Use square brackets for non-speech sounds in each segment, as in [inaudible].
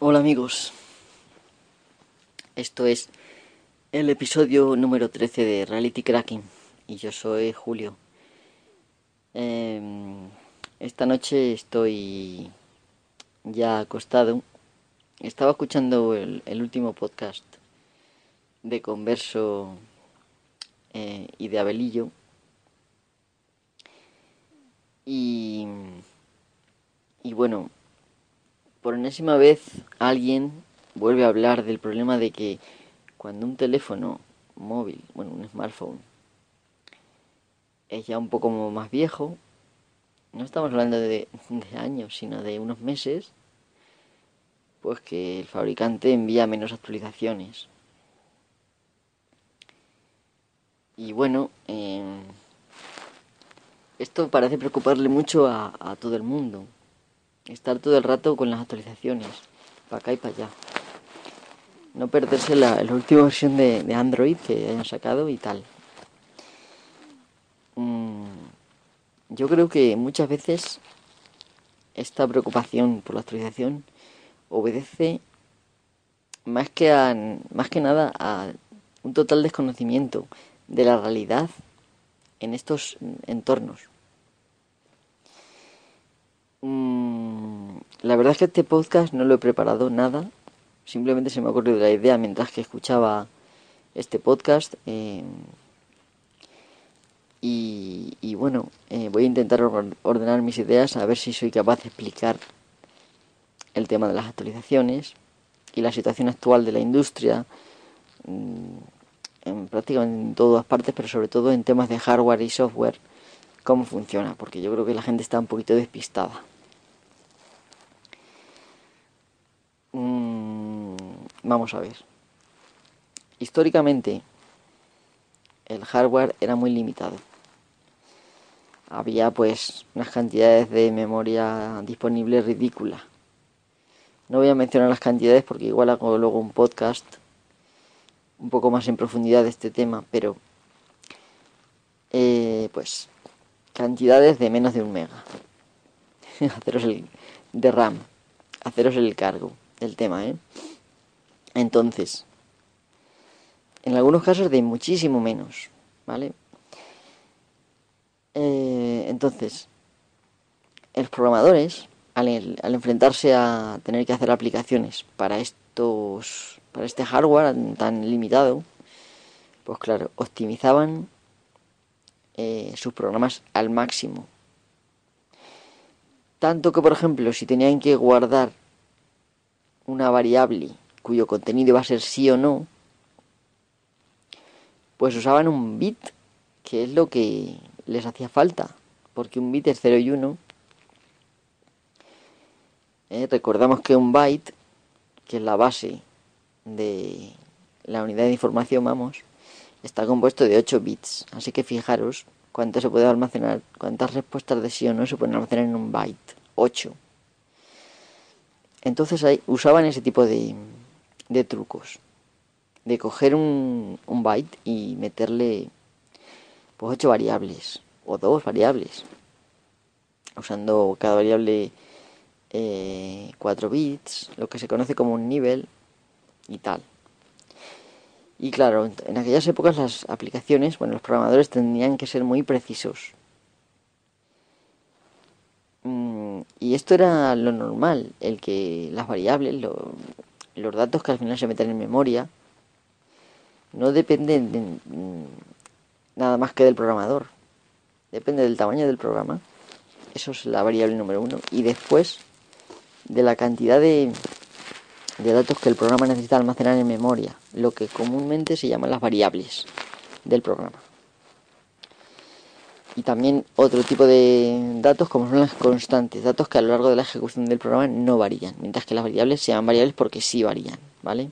Hola amigos, esto es el episodio número 13 de Reality Cracking y yo soy Julio. Em, esta noche estoy ya acostado. Estaba escuchando el, último podcast de Converso eh, y de Abelillo. Y, y bueno, por enésima vez alguien vuelve a hablar del problema de que cuando un teléfono móvil, bueno, un smartphone, es ya un poco más viejo, no estamos hablando de, años, sino de unos meses, pues que el fabricante envía menos actualizaciones. Y bueno, em, esto parece preocuparle mucho a todo el mundo estar todo el rato con las actualizaciones, para acá y para allá. No perderse la, última versión de, Android que hayan sacado y tal. Mm, yo creo que muchas veces esta preocupación por la actualización obedece más que más que nada a un total desconocimiento de la realidad en estos entornos. Mm, la verdad es que este podcast no lo he preparado nada. Simplemente se me ha ocurrido la idea mientras que escuchaba este podcast. Eh, y, bueno, eh, voy a intentar ordenar mis ideas a ver si soy capaz de explicar el tema de las actualizaciones y la situación actual de la industria mm, en prácticamente en todas partes, pero sobre todo en temas de hardware y software, cómo funciona, porque yo creo que la gente está un poquito despistada. Vamos a ver. Históricamente, el hardware era muy limitado. Había pues unas cantidades de memoria disponible ridículas. No voy a mencionar las cantidades porque igual hago luego un podcast un poco más en profundidad de este tema, pero eh, pues cantidades de menos de un mega. [laughs] haceros el de RAM, haceros el cargo del tema, ¿eh? Entonces, en algunos casos de muchísimo menos, ¿vale? Eh, entonces, los programadores, al, enfrentarse a tener que hacer aplicaciones para estos, para este hardware tan limitado, pues claro, optimizaban eh, sus programas al máximo. Tanto que, por ejemplo, si tenían que guardar una variable cuyo contenido iba a ser sí o no, pues usaban un bit, que es lo que les hacía falta, porque un bit es 0 y 1. Eh, recordamos que un byte, que es la base de la unidad de información, vamos, está compuesto de 8 bits. Así que fijaros cuánto se puede almacenar, cuántas respuestas de sí o no se pueden almacenar en un byte. 8. Entonces ahí usaban ese tipo de, de trucos. De coger un, byte y meterle pues ocho variables o dos variables. Usando cada variable eh, 4 bits, lo que se conoce como un nivel y tal. Y claro, en aquellas épocas las aplicaciones, bueno, los programadores tendrían que ser muy precisos. Mm, y esto era lo normal, el que las variables, lo, los datos que al final se meten en memoria no dependen de, mm, nada más que del programador. Depende del tamaño del programa. Eso es la variable número uno. Y después de la cantidad de, de datos que el programa necesita almacenar en memoria. Lo que comúnmente se llaman las variables del programa. Y también otro tipo de datos como son las constantes, datos que a lo largo de la ejecución del programa no varían, mientras que las variables se llaman variables porque sí varían, ¿vale?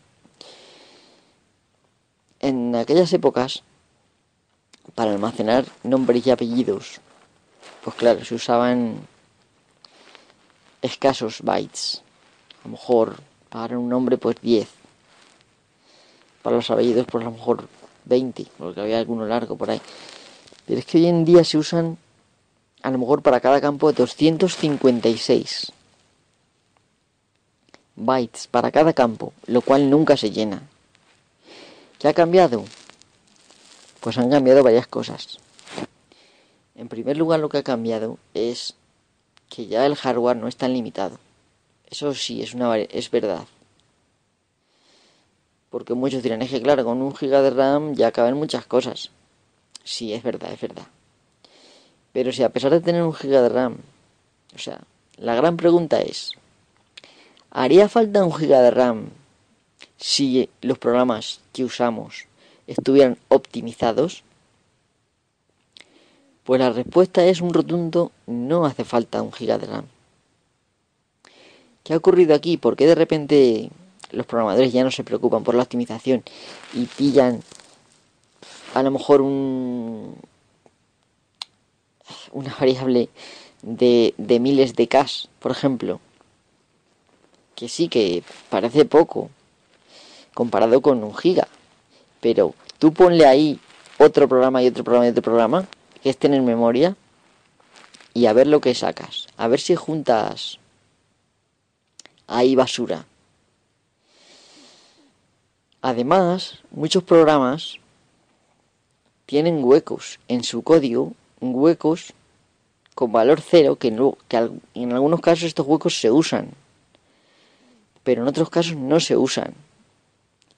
En aquellas épocas, para almacenar nombres y apellidos, pues claro, se usaban escasos bytes. A lo mejor para un nombre pues 10. Para los apellidos pues a lo mejor 20, porque había alguno largo por ahí. Pero es que hoy en día se usan a lo mejor para cada campo 256. bytes para cada campo, lo cual nunca se llena. ¿Qué ha cambiado? Pues han cambiado varias cosas. En primer lugar, lo que ha cambiado es que ya el hardware no es tan limitado. Eso sí, es, una, es verdad. Porque muchos dirán, es que claro, con un giga de RAM ya caben muchas cosas. Sí, es verdad, es verdad. Pero si a pesar de tener un giga de RAM, o sea, la gran pregunta es, ¿haría falta un giga de RAM si los programas que usamos estuvieran optimizados? Pues la respuesta es un rotundo no hace falta un giga de RAM. ¿Qué ha ocurrido aquí? ¿Por qué de repente los programadores ya no se preocupan por la optimización y pillan a lo mejor un, una variable de, miles de K, por ejemplo? Que sí, que parece poco comparado con un giga. Pero tú ponle ahí otro programa y otro programa y otro programa que estén en memoria y a ver lo que sacas. A ver si juntas ahí basura. Además, muchos programas tienen huecos en su código, huecos con valor cero, que, en algunos casos estos huecos se usan, pero en otros casos no se usan.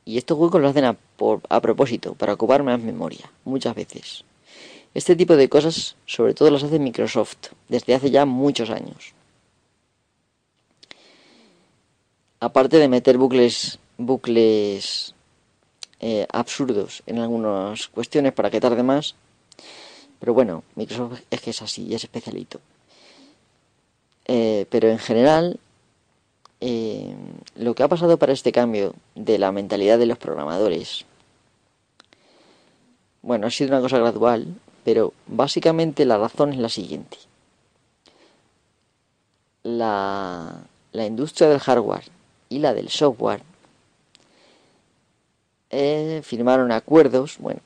Y estos huecos lo hacen a, a propósito, para ocupar más memoria, muchas veces. Este tipo de cosas sobre todo las hace Microsoft desde hace ya muchos años. Aparte de meter bucles bucles eh, absurdos en algunas cuestiones para que tarde más pero bueno Microsoft es que es así es especialito. Eh, pero en general eh, lo que ha pasado para este cambio de la mentalidad de los programadores bueno ha sido una cosa gradual pero básicamente la razón es la siguiente. La, la industria del hardware y la del software eh, firmaron acuerdos, bueno,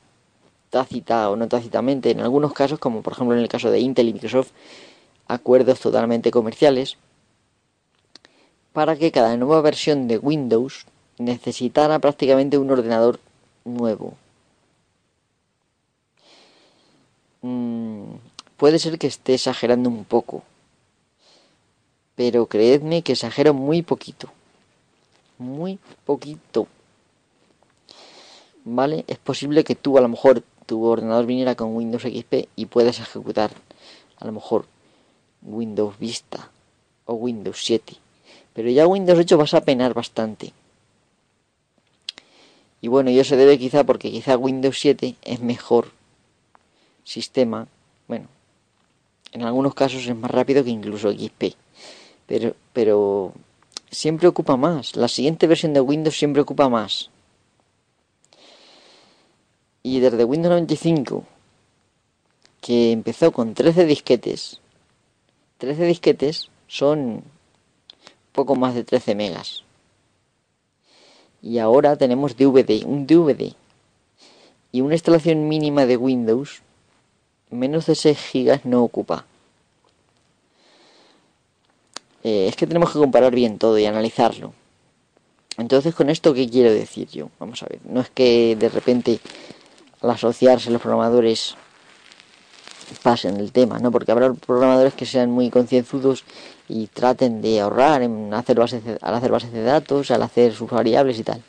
tácita o no tácitamente, en algunos casos, como por ejemplo en el caso de Intel y Microsoft, acuerdos totalmente comerciales, para que cada nueva versión de Windows necesitara prácticamente un ordenador nuevo. Mm, puede ser que esté exagerando un poco, pero creedme que exagero muy poquito muy poquito. ¿Vale? Es posible que tú a lo mejor tu ordenador viniera con Windows XP y puedas ejecutar a lo mejor Windows Vista o Windows 7. Pero ya Windows 8 vas a penar bastante. Y bueno, y se debe quizá porque quizá Windows 7 es mejor sistema. Bueno, en algunos casos es más rápido que incluso XP. Pero, pero siempre ocupa más. La siguiente versión de Windows siempre ocupa más. Y desde Windows 95, que empezó con 13 disquetes, 13 disquetes son poco más de 13 megas. Y ahora tenemos DVD, un DVD. Y una instalación mínima de Windows, menos de 6 gigas no ocupa. Eh, es que tenemos que comparar bien todo y analizarlo. Entonces, ¿con esto qué quiero decir yo? Vamos a ver, no es que de repente al asociarse los programadores pasen el tema, ¿no? Porque habrá programadores que sean muy concienzudos y traten de ahorrar en hacer al hacer bases de datos, al hacer sus variables y tal.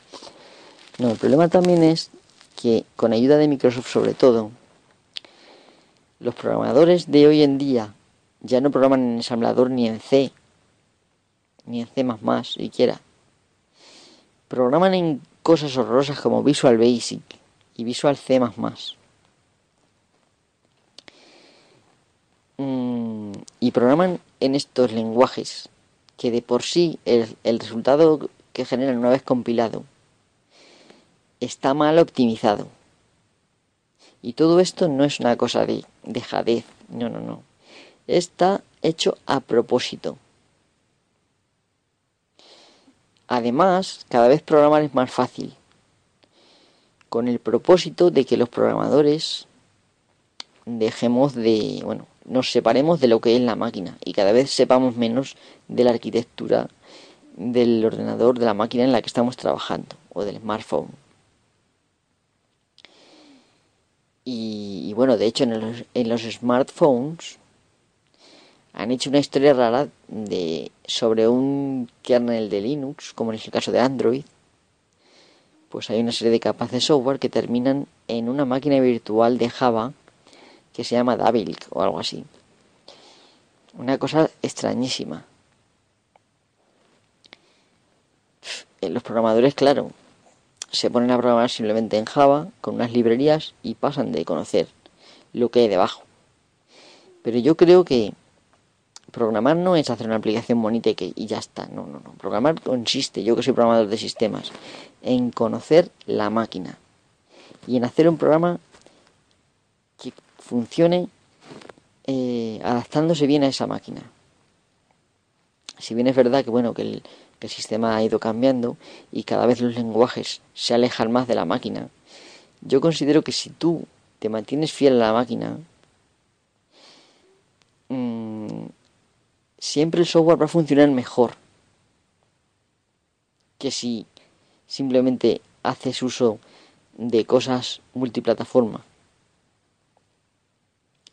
No, el problema también es que con ayuda de Microsoft sobre todo, los programadores de hoy en día ya no programan en ensamblador ni en C, ni en C++ siquiera. Programan en cosas horrorosas como Visual Basic y Visual C++. Mm, y programan en estos lenguajes que de por sí el, el resultado que generan una vez compilado está mal optimizado. Y todo esto no es una cosa de dejadez, no, no, no. Está hecho a propósito. Además, cada vez programar es más fácil, con el propósito de que los programadores dejemos de, bueno, nos separemos de lo que es la máquina y cada vez sepamos menos de la arquitectura del ordenador, de la máquina en la que estamos trabajando o del smartphone. Y, bueno, de hecho en los, en los, smartphones han hecho una historia rara de sobre un kernel de Linux, como en el caso de Android. Pues hay una serie de capas de software que terminan en una máquina virtual de Java que se llama Davilk o algo así. Una cosa extrañísima. Los programadores, claro, se ponen a programar simplemente en Java con unas librerías y pasan de conocer lo que hay debajo. Pero yo creo que programar no es hacer una aplicación bonita y, que, ya está. No, no, no. Programar consiste, yo que soy programador de sistemas, en conocer la máquina y en hacer un programa que funcione eh, adaptándose bien a esa máquina. Si bien es verdad que bueno que el, el sistema ha ido cambiando y cada vez los lenguajes se alejan más de la máquina, yo considero que si tú te mantienes fiel a la máquina, mm, siempre el software va a funcionar mejor que si simplemente haces uso de cosas multiplataforma.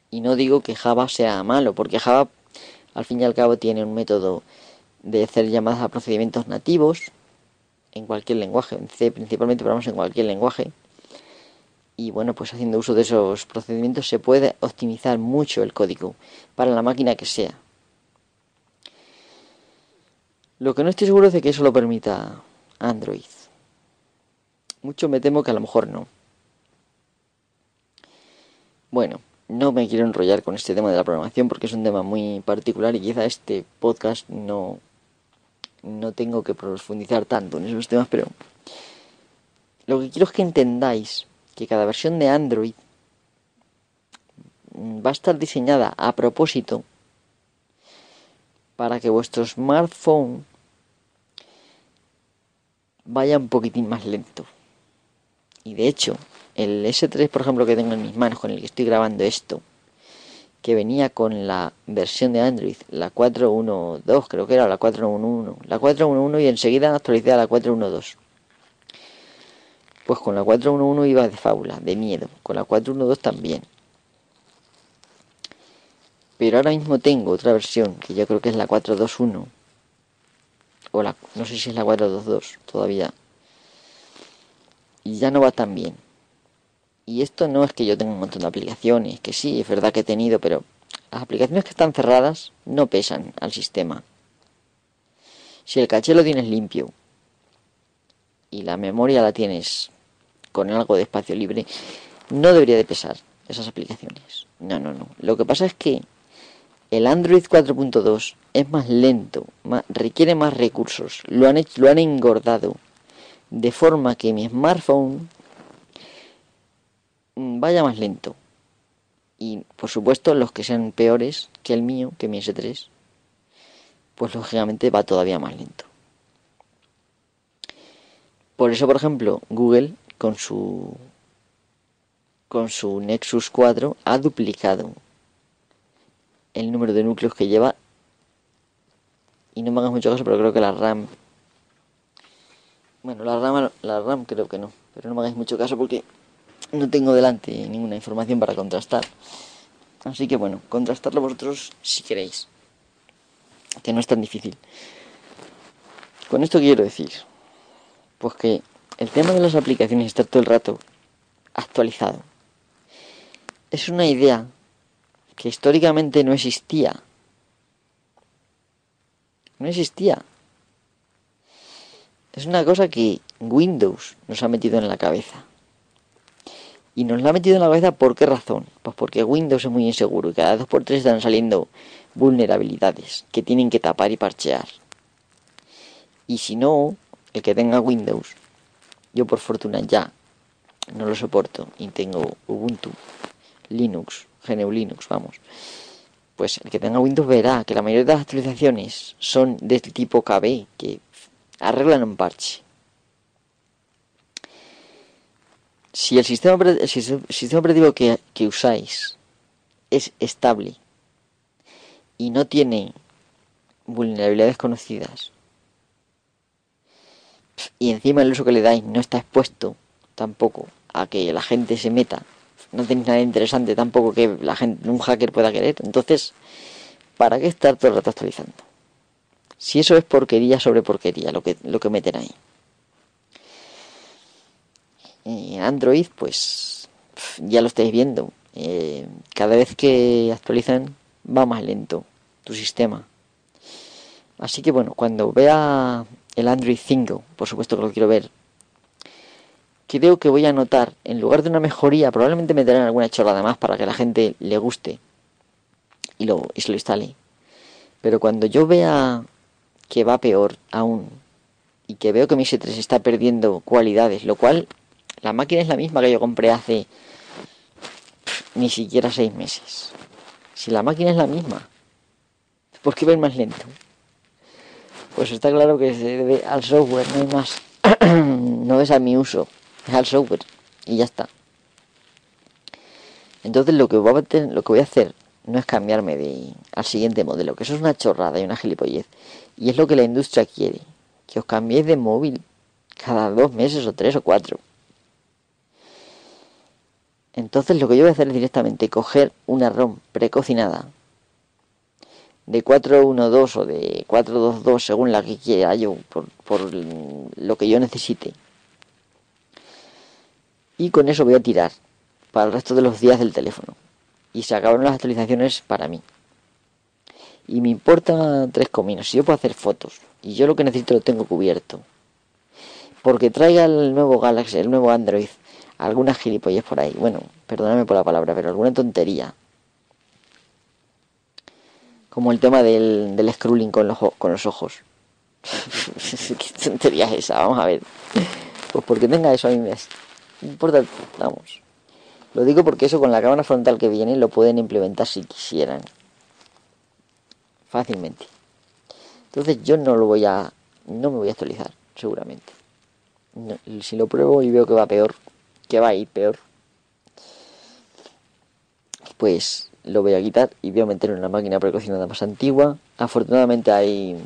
Y no digo que Java sea malo, porque Java al fin y al cabo tiene un método de hacer llamadas a procedimientos nativos en cualquier lenguaje, en C principalmente, pero vamos en cualquier lenguaje. Y bueno, pues haciendo uso de esos procedimientos se puede optimizar mucho el código para la máquina que sea. Lo que no estoy seguro es de que eso lo permita Android. Mucho me temo que a lo mejor no. Bueno, no me quiero enrollar con este tema de la programación porque es un tema muy particular y quizá este podcast no no tengo que profundizar tanto en esos temas, pero lo que quiero es que entendáis que cada versión de Android va a estar diseñada a propósito para que vuestro smartphone vaya un poquitín más lento. Y de hecho, el S3, por ejemplo, que tengo en mis manos, con el que estoy grabando esto, que venía con la versión de Android, la 4.1.2 creo que era, la 4.1.1, la 4.1.1 y enseguida actualicé a la 4.1.2. Pues con la 4.1.1 iba de fábula, de miedo, con la 4.1.2 también. Pero ahora mismo tengo otra versión, que yo creo que es la 4.2.1, o la, no sé si es la 4.2.2 todavía, y ya no va tan bien. Y esto no es que yo tenga un montón de aplicaciones, que sí, es verdad que he tenido, pero las aplicaciones que están cerradas no pesan al sistema. Si el caché lo tienes limpio y la memoria la tienes con algo de espacio libre, no debería de pesar esas aplicaciones. No, no, no. Lo que pasa es que el Android 4.2 es más lento, requiere más recursos, lo han, lo han engordado, de forma que mi smartphone Mm, vaya más lento. Y por supuesto los que sean peores que el mío, que mi S3, pues lógicamente va todavía más lento. Por eso, por ejemplo, Google con su con su Nexus 4 ha duplicado el número de núcleos que lleva y no me hagas mucho caso, pero creo que la RAM bueno, la RAM la RAM creo que no, pero no me hagáis mucho caso porque no tengo delante ninguna información para contrastar. Así que bueno, contrastarlo vosotros si queréis. Que no es tan difícil. Con esto quiero decir, pues que el tema de las aplicaciones está todo el rato actualizado. Es una idea que históricamente no existía. No existía. Es una cosa que Windows nos ha metido en la cabeza. Y nos la ha metido en la cabeza por qué razón? Pues porque Windows es muy inseguro y cada dos por tres están saliendo vulnerabilidades que tienen que tapar y parchear. Y si no, el que tenga Windows, yo por fortuna ya no lo soporto y tengo Ubuntu, Linux, GNU Linux, vamos. Pues el que tenga Windows verá que la mayoría de las actualizaciones son de este tipo KB, que arreglan un parche. si el sistema, operativo que, que usáis es estable y no tiene vulnerabilidades conocidas, y encima el uso que le dais no está expuesto tampoco a que la gente se meta, no tenéis nada interesante tampoco que la gente, un hacker pueda querer, entonces, ¿para qué estar todo el rato actualizando? Si eso es porquería sobre porquería, lo que, lo que meten ahí. Android, pues ya lo estáis viendo. Eh, cada vez que actualizan va más lento tu sistema. Así que bueno, cuando vea el Android 5, por supuesto que lo quiero ver, creo que voy a notar, en lugar de una mejoría, probablemente me darán alguna chorrada más para que la gente le guste y, lo, instale. Pero cuando yo vea que va peor aún y que veo que mi S3 está perdiendo cualidades, lo cual la máquina es la misma que yo compré hace ni siquiera seis meses. Si la máquina es la misma, ¿por qué va más lento? Pues está claro que se debe al software, no hay más. [clears throat] no es a mi uso, al software y ya está. Entonces lo que, voy a lo que voy a hacer no es cambiarme de, al siguiente modelo, que eso es una chorrada y una gilipollez. Y es lo que la industria quiere, que os cambiéis de móvil cada dos meses o tres o cuatro. Entonces lo que yo voy a hacer es directamente coger una ROM precocinada de 412 o de 422 según la que quiera yo, por lo que yo necesite. Y con eso voy a tirar para el resto de los días del teléfono. Y se acabaron las actualizaciones para mí. Y me importa tres cominos. Si yo puedo hacer fotos y yo lo que necesito lo tengo cubierto. Porque traiga el nuevo Galaxy, el nuevo Android, algunas gilipollas por ahí. Bueno, perdóname por la palabra, pero alguna tontería. Como el tema del, del scrolling con los, con los ojos. [laughs] ¿Qué tontería es esa? Vamos a ver. Pues porque tenga eso a mí me importa, vamos. Lo digo porque eso con la cámara frontal que viene lo pueden implementar si quisieran. Fácilmente. Entonces yo no lo voy a... No me voy a actualizar, seguramente. si lo pruebo y veo que va peor, que va a ir peor, pues lo voy a quitar y voy a meter en una máquina precocinada más antigua. Afortunadamente hay,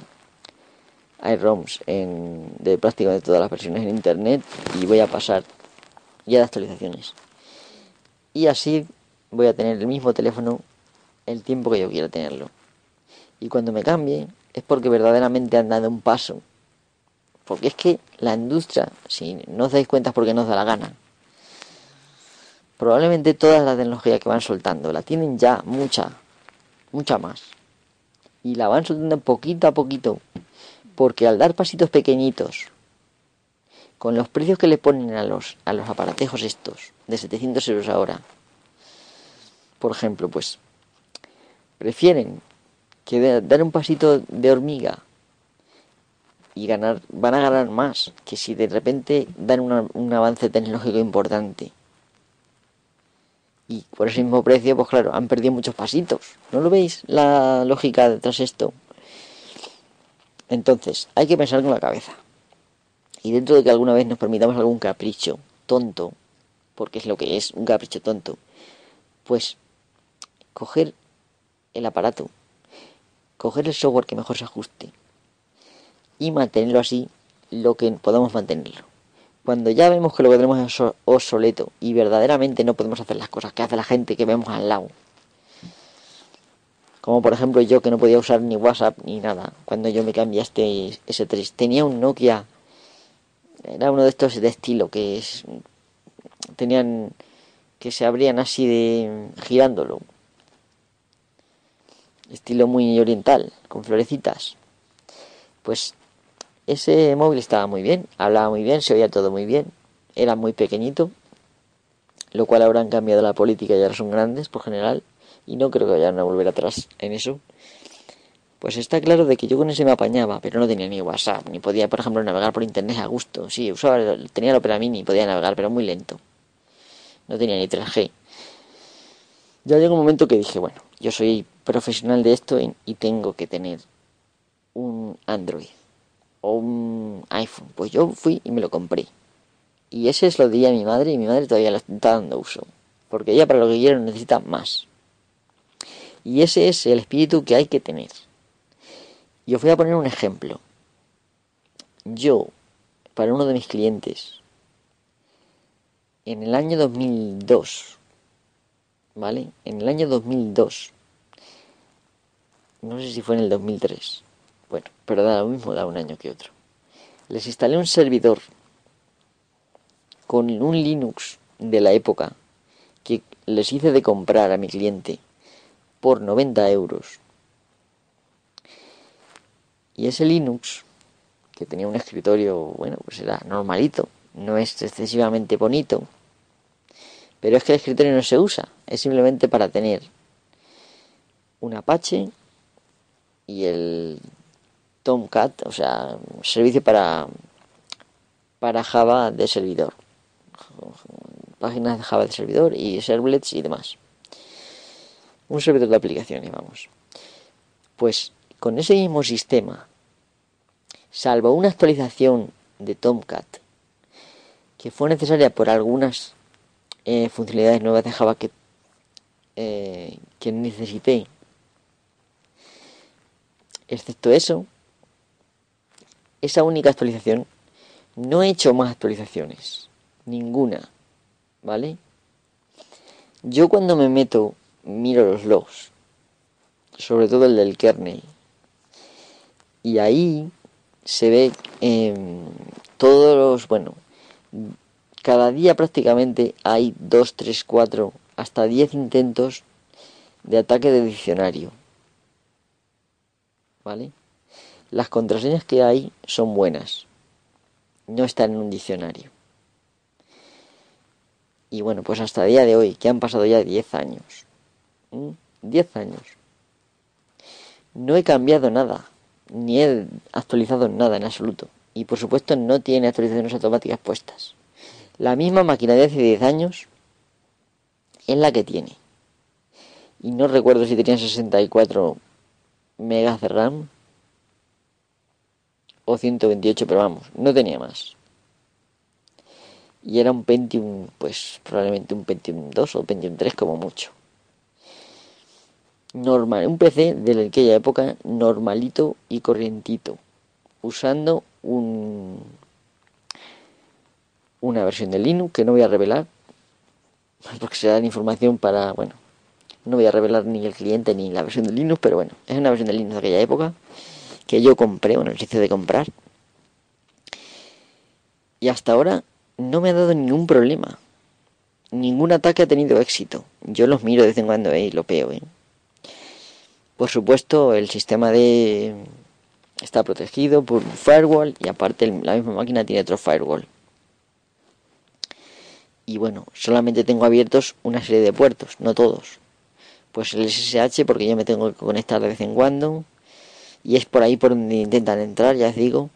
hay ROMs en, de prácticamente todas las versiones en internet y voy a pasar ya de actualizaciones. Y así voy a tener el mismo teléfono el tiempo que yo quiera tenerlo. Y cuando me cambie es porque verdaderamente han dado un paso. Porque es que la industria, si no os dais cuenta es porque no os da la gana, probablemente toda la tecnología que van soltando la tienen ya mucha, mucha más. Y la van soltando poquito a poquito. Porque al dar pasitos pequeñitos, con los precios que le ponen a los, a los aparatejos estos, de 700 euros ahora, por ejemplo, pues prefieren que dar un pasito de hormiga y ganar, van a ganar más que si de repente dan un avance tecnológico importante y por ese mismo precio, pues claro, han perdido muchos pasitos. ¿No lo veis la lógica detrás de esto? Entonces, hay que pensar con la cabeza. Y dentro de que alguna vez nos permitamos algún capricho tonto, porque es lo que es, un capricho tonto, pues coger el aparato, coger el software que mejor se ajuste y mantenerlo así lo que podamos mantenerlo. Cuando ya vemos que lo que tenemos es obsoleto y verdaderamente no podemos hacer las cosas que hace la gente que vemos al lado. Como por ejemplo yo que no podía usar ni WhatsApp ni nada cuando yo me cambié este S3. Tenía un Nokia, era uno de estos de estilo que es, tenían que se abrían así de girándolo. Estilo muy oriental, con florecitas. Pues ese móvil estaba muy bien, hablaba muy bien, se oía todo muy bien, era muy pequeñito, lo cual han cambiado la política y ahora son grandes por general, y no creo que vayan a volver atrás en eso. Pues está claro de que yo con ese me apañaba, pero no tenía ni WhatsApp, ni podía, por ejemplo, navegar por internet a gusto. Sí, usaba, tenía el Opera Mini, podía navegar, pero muy lento. No tenía ni 3G. Ya llegó un momento que dije, bueno, yo soy profesional de esto y tengo que tener un Android o un iPhone. Pues yo fui y me lo compré. Y ese es lo di a mi madre y mi madre todavía lo está dando uso. Porque ella para lo que quiere necesita más. Y ese es el espíritu que hay que tener. Yo voy a poner un ejemplo. Yo para uno de mis clientes en el año 2002, ¿vale? En el año 2002. No sé si fue en el 2003. Bueno, pero da lo mismo, da un año que otro. Les instalé un servidor con un Linux de la época que les hice de comprar a mi cliente por 90 euros. Y ese Linux, que tenía un escritorio, bueno, pues era normalito, no es excesivamente bonito, pero es que el escritorio no se usa, es simplemente para tener un Apache y el Tomcat, o sea, servicio para, para Java de servidor. Páginas de Java de servidor y servlets y demás. Un servidor de aplicaciones, vamos. Pues con ese mismo sistema, salvo una actualización de Tomcat, que fue necesaria por algunas eh, funcionalidades nuevas de Java que, eh, que necesité, excepto eso, esa única actualización, no he hecho más actualizaciones, ninguna, ¿vale? Yo cuando me meto, miro los logs, sobre todo el del kernel, y ahí se ve em, todos los, bueno, cada día prácticamente hay 2, 3, 4, hasta 10 intentos de ataque de diccionario. ¿Vale? Las contraseñas que hay son buenas. No están en un diccionario. Y bueno, pues hasta el día de hoy, que han pasado ya 10 años. 10 años. No he cambiado nada. Ni he actualizado nada en absoluto. Y por supuesto no tiene actualizaciones automáticas puestas. La misma máquina de hace 10 años es la que tiene. Y no recuerdo si tenía 64 megas de RAM o 128, pero vamos, no tenía más. Y era un Pentium, pues probablemente un Pentium 2 o Pentium 3 como mucho. Normal, un PC de aquella época normalito y corrientito, usando un una versión de Linux que no voy a revelar, porque se dan información para, bueno, no voy a revelar ni el cliente ni la versión de Linux, pero bueno, es una versión de Linux de aquella época que yo compré, bueno, el hice de comprar. Y hasta ahora no me ha dado ningún problema. Ningún ataque ha tenido éxito. Yo los miro de vez en cuando ¿eh? y lo peo. ¿eh? Por supuesto, el sistema de está protegido por un firewall y aparte la misma máquina tiene otro firewall. Y bueno, solamente tengo abiertos una serie de puertos, no todos. Pues el SSH porque yo me tengo que conectar de vez en cuando y es por ahí por donde intentan entrar, ya os digo.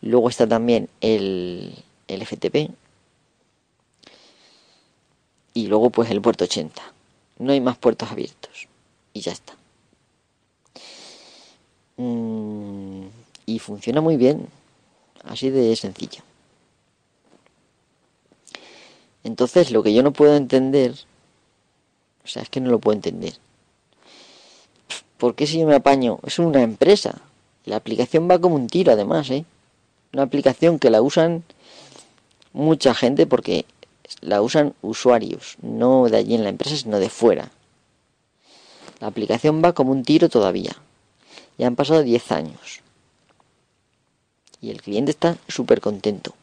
Luego está también el, el FTP y luego pues el puerto 80. No hay más puertos abiertos y ya está. Mm, y funciona muy bien, así de sencillo. Entonces lo que yo no puedo entender, o sea, es que no lo puedo entender. ¿Por qué si yo me apaño? Es una empresa. La aplicación va como un tiro además, ¿eh? Una aplicación que la usan mucha gente porque la usan usuarios, no de allí en la empresa, sino de fuera. La aplicación va como un tiro todavía. Ya han pasado 10 años. Y el cliente está súper contento.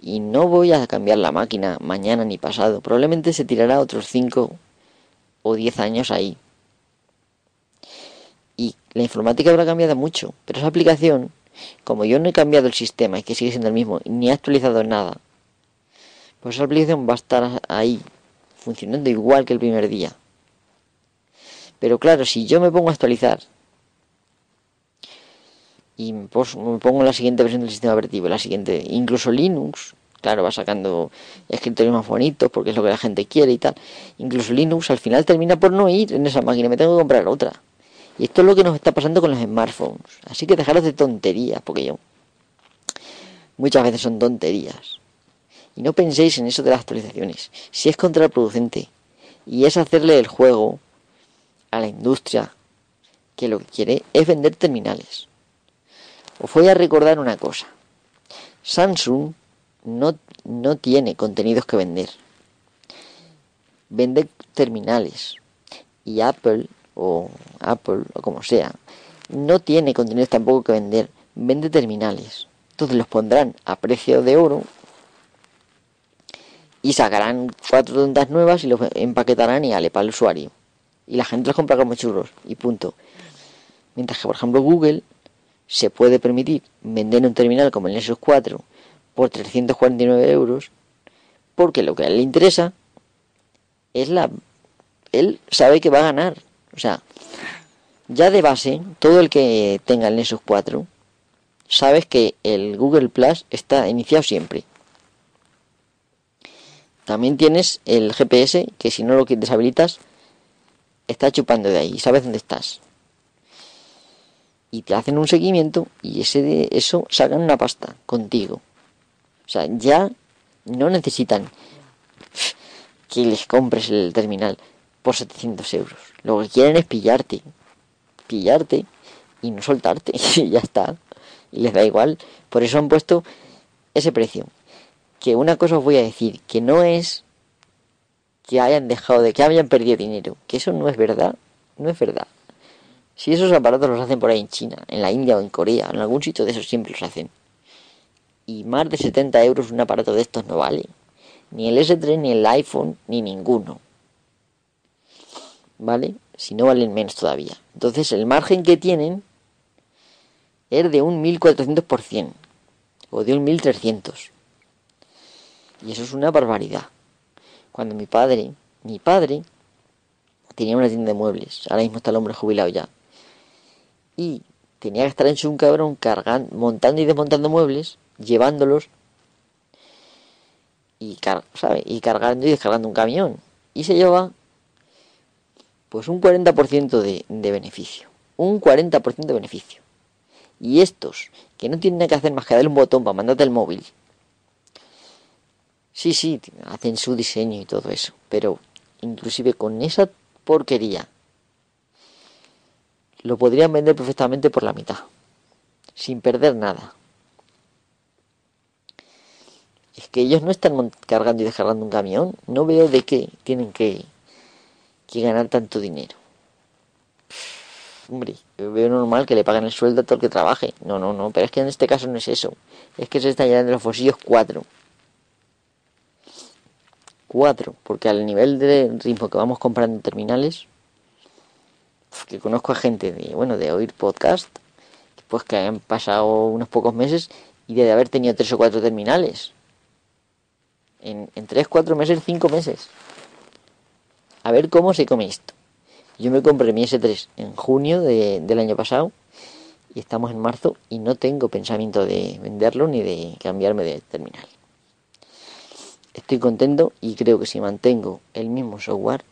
Y no voy a cambiar la máquina mañana ni pasado. Probablemente se tirará otros 5 o 10 años ahí. Y la informática habrá cambiado mucho, pero esa aplicación, como yo no he cambiado el sistema y que sigue siendo el mismo, ni he actualizado nada, pues esa aplicación va a estar ahí, funcionando igual que el primer día. Pero claro, si yo me pongo a actualizar y me pongo la siguiente versión del sistema operativo, la siguiente, incluso Linux, claro, va sacando escritorios más bonitos porque es lo que la gente quiere y tal. Incluso Linux al final termina por no ir en esa máquina, me tengo que comprar otra. Y esto es lo que nos está pasando con los smartphones. Así que dejaros de tonterías, porque yo muchas veces son tonterías. Y no penséis en eso de las actualizaciones. Si es contraproducente y es hacerle el juego a la industria que lo que quiere es vender terminales. Os voy a recordar una cosa. Samsung no, no tiene contenidos que vender. Vende terminales. Y Apple, o Apple, o como sea, no tiene contenidos tampoco que vender. Vende terminales. Entonces los pondrán a precio de oro y sacarán cuatro tontas nuevas y los empaquetarán y ale para el usuario. Y la gente los compra como churros y punto. Mientras que, por ejemplo, Google se puede permitir vender un terminal como el Nexus 4 por 349 euros porque lo que a él le interesa es la... Él sabe que va a ganar. O sea, ya de base, todo el que tenga el Nexus 4, sabes que el Google Plus está iniciado siempre. También tienes el GPS, que si no lo deshabilitas, está chupando de ahí, sabes dónde estás. Y te hacen un seguimiento y ese de eso sacan una pasta contigo. O sea, ya no necesitan que les compres el terminal por 700 euros. Lo que quieren es pillarte. Pillarte y no soltarte. [laughs] Y ya está. Y les da igual. Por eso han puesto ese precio que una cosa os voy a decir, que no es que hayan dejado de que hayan perdido dinero, que eso no es verdad, no es verdad. Si esos aparatos los hacen por ahí en China, en la India o en Corea, en algún sitio de esos siempre los hacen. Y más de 70 euros un aparato de estos no vale. Ni el S3, ni el iPhone, ni ninguno. ¿Vale? Si no valen menos todavía. Entonces el margen que tienen es de un 1400% o de un 1300. Y eso es una barbaridad. Cuando mi padre, mi padre, tenía una tienda de muebles, ahora mismo está el hombre jubilado ya, y tenía que estar en su cabrón cargando, montando y desmontando muebles, llevándolos y, ¿sabe? y cargando y descargando un camión. Y se lleva pues un 40% de, de beneficio. Un 40% de beneficio. Y estos, que no tienen que hacer más que darle un botón para mandarte el móvil Sí, sí, hacen su diseño y todo eso, pero inclusive con esa porquería lo podrían vender perfectamente por la mitad, sin perder nada. Es que ellos no están cargando y descargando un camión, no veo de qué tienen que, que ganar tanto dinero. Hombre, veo normal que le paguen el sueldo a todo el que trabaje. No, no, no, pero es que en este caso no es eso. Es que se están llenando los bolsillos cuatro. 4, porque al nivel de ritmo que vamos comprando terminales, que conozco a gente de, bueno, de oír podcast, pues que han pasado unos pocos meses y de haber tenido tres o cuatro terminales. En, en 3, 4 meses, 5 meses. A ver cómo se come esto. Yo me compré mi S3 en junio del año pasado y estamos en marzo y no tengo pensamiento de venderlo ni de cambiarme de terminal. Estoy contento y creo que si mantengo el mismo software,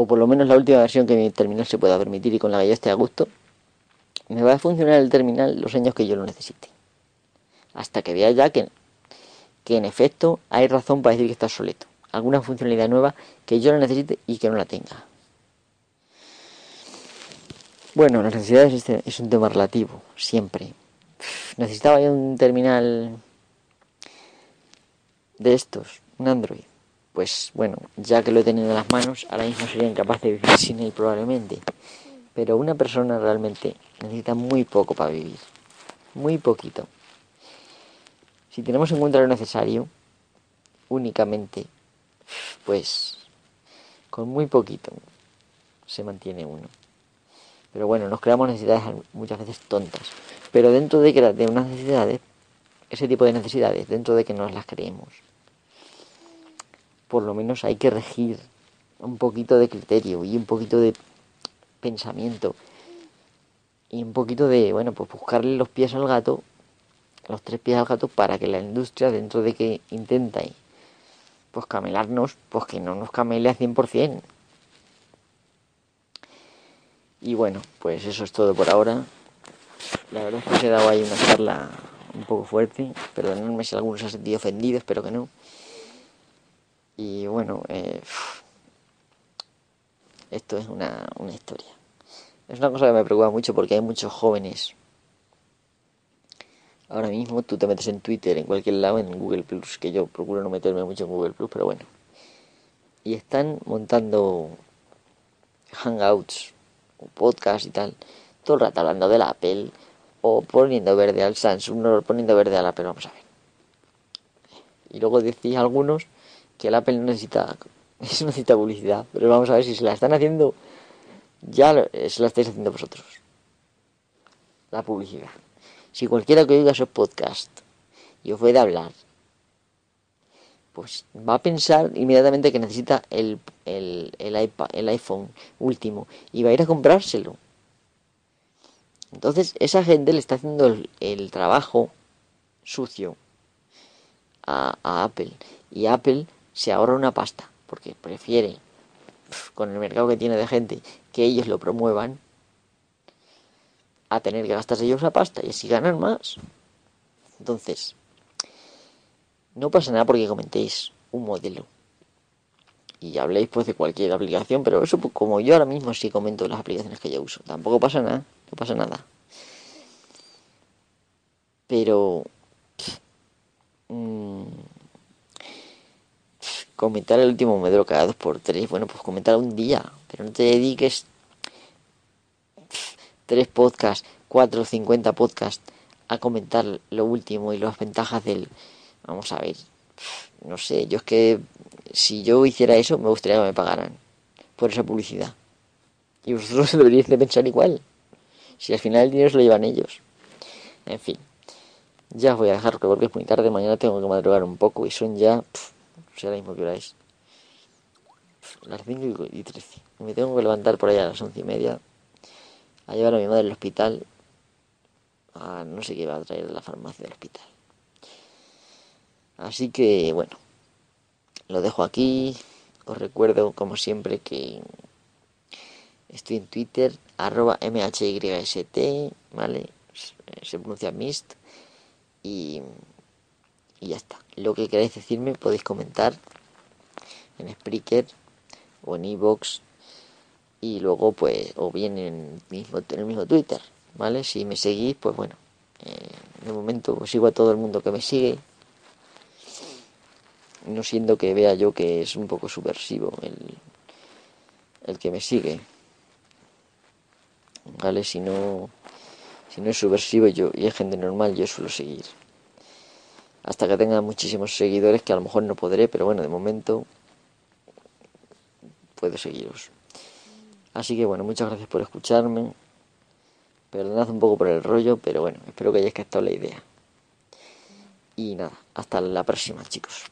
o por lo menos la última versión que mi terminal se pueda permitir y con la que yo esté a gusto, me va a funcionar el terminal los años que yo lo necesite. Hasta que vea ya que, que en efecto hay razón para decir que está obsoleto. Alguna funcionalidad nueva que yo la necesite y que no la tenga. Bueno, las necesidades es un tema relativo, siempre. Necesitaba yo un terminal de estos, un Android, pues bueno, ya que lo he tenido en las manos, ahora mismo sería incapaz de vivir sin él probablemente. Pero una persona realmente necesita muy poco para vivir, muy poquito. Si tenemos en cuenta lo necesario, únicamente, pues con muy poquito se mantiene uno. Pero bueno, nos creamos necesidades muchas veces tontas. Pero dentro de, de unas necesidades, ese tipo de necesidades, dentro de que nos las creemos, por lo menos hay que regir un poquito de criterio y un poquito de pensamiento y un poquito de, bueno, pues buscarle los pies al gato, los tres pies al gato para que la industria, dentro de que intenta pues camelarnos, pues que no nos camele al 100%. Y bueno, pues eso es todo por ahora. La verdad es que os he dado ahí una charla un poco fuerte. Perdonadme si algunos se han sentido ofendidos, espero que no. Y bueno, eh, esto es una, una historia. Es una cosa que me preocupa mucho porque hay muchos jóvenes Ahora mismo tú te metes en Twitter, en cualquier lado, en Google Plus, que yo procuro no meterme mucho en Google Plus, pero bueno. Y están montando hangouts, o podcast y tal, todo el rato hablando de la Apple, o poniendo verde al Samsung, no poniendo verde al Apple, vamos a ver. Y luego decís algunos que el Apple no necesita, [laughs] no necesita publicidad, pero vamos a ver si se la están haciendo, ya se la estáis haciendo vosotros. La publicidad. Si cualquiera que oiga esos podcasts y os puede hablar, pues va a pensar inmediatamente que necesita el, el, el, iPad, el iPhone último y va a ir a comprárselo. Entonces esa gente le está haciendo el, trabajo sucio a, a, Apple y Apple se ahorra una pasta porque prefiere con el mercado que tiene de gente que ellos lo promuevan a tener que gastarse ellos la pasta y así ganan más. Entonces, no pasa nada porque comentéis un modelo. Y habléis pues de cualquier aplicación, pero eso pues, como yo ahora mismo sí comento las aplicaciones que yo uso. Tampoco pasa nada, no pasa nada. Pero... Mmm, comentar el último modelo cada dos por tres, bueno, pues comentar un día, pero no te dediques tres podcasts, cuatro o cincuenta podcasts a comentar lo último y las ventajas del... Vamos a ver, no sé, yo es que si yo hiciera eso me gustaría que me pagaran por esa publicidad. Y vosotros [laughs] deberíais de pensar igual. Si al final el dinero se lo llevan ellos. En fin, ya os voy a dejar porque es muy tarde. Mañana tengo que madrugar un poco y son ya, sé ahora mismo que hora es. Las 5 y 13. Me tengo que levantar por allá a las once y media a llevar a mi madre al hospital. No sé qué va a traer de la farmacia del hospital. Así que bueno, lo dejo aquí. Os recuerdo como siempre que estoy en Twitter, arroba mhyst, ¿vale? Se pronuncia mist. Y, y ya está. Lo que queráis decirme podéis comentar en Spreaker o en Evox y luego pues o bien en, mismo, en el mismo Twitter, ¿vale? Si me seguís, pues bueno, eh, de momento sigo a todo el mundo que me sigue, no siendo que vea yo que es un poco subversivo el, el que me sigue, ¿vale? Si no, si no es subversivo yo, y es gente normal, yo suelo seguir. Hasta que tenga muchísimos seguidores, que a lo mejor no podré, pero bueno, de momento puedo seguiros. Así que bueno, muchas gracias por escucharme. Perdonad un poco por el rollo, pero bueno, espero que hayáis captado la idea. Y nada, hasta la próxima chicos.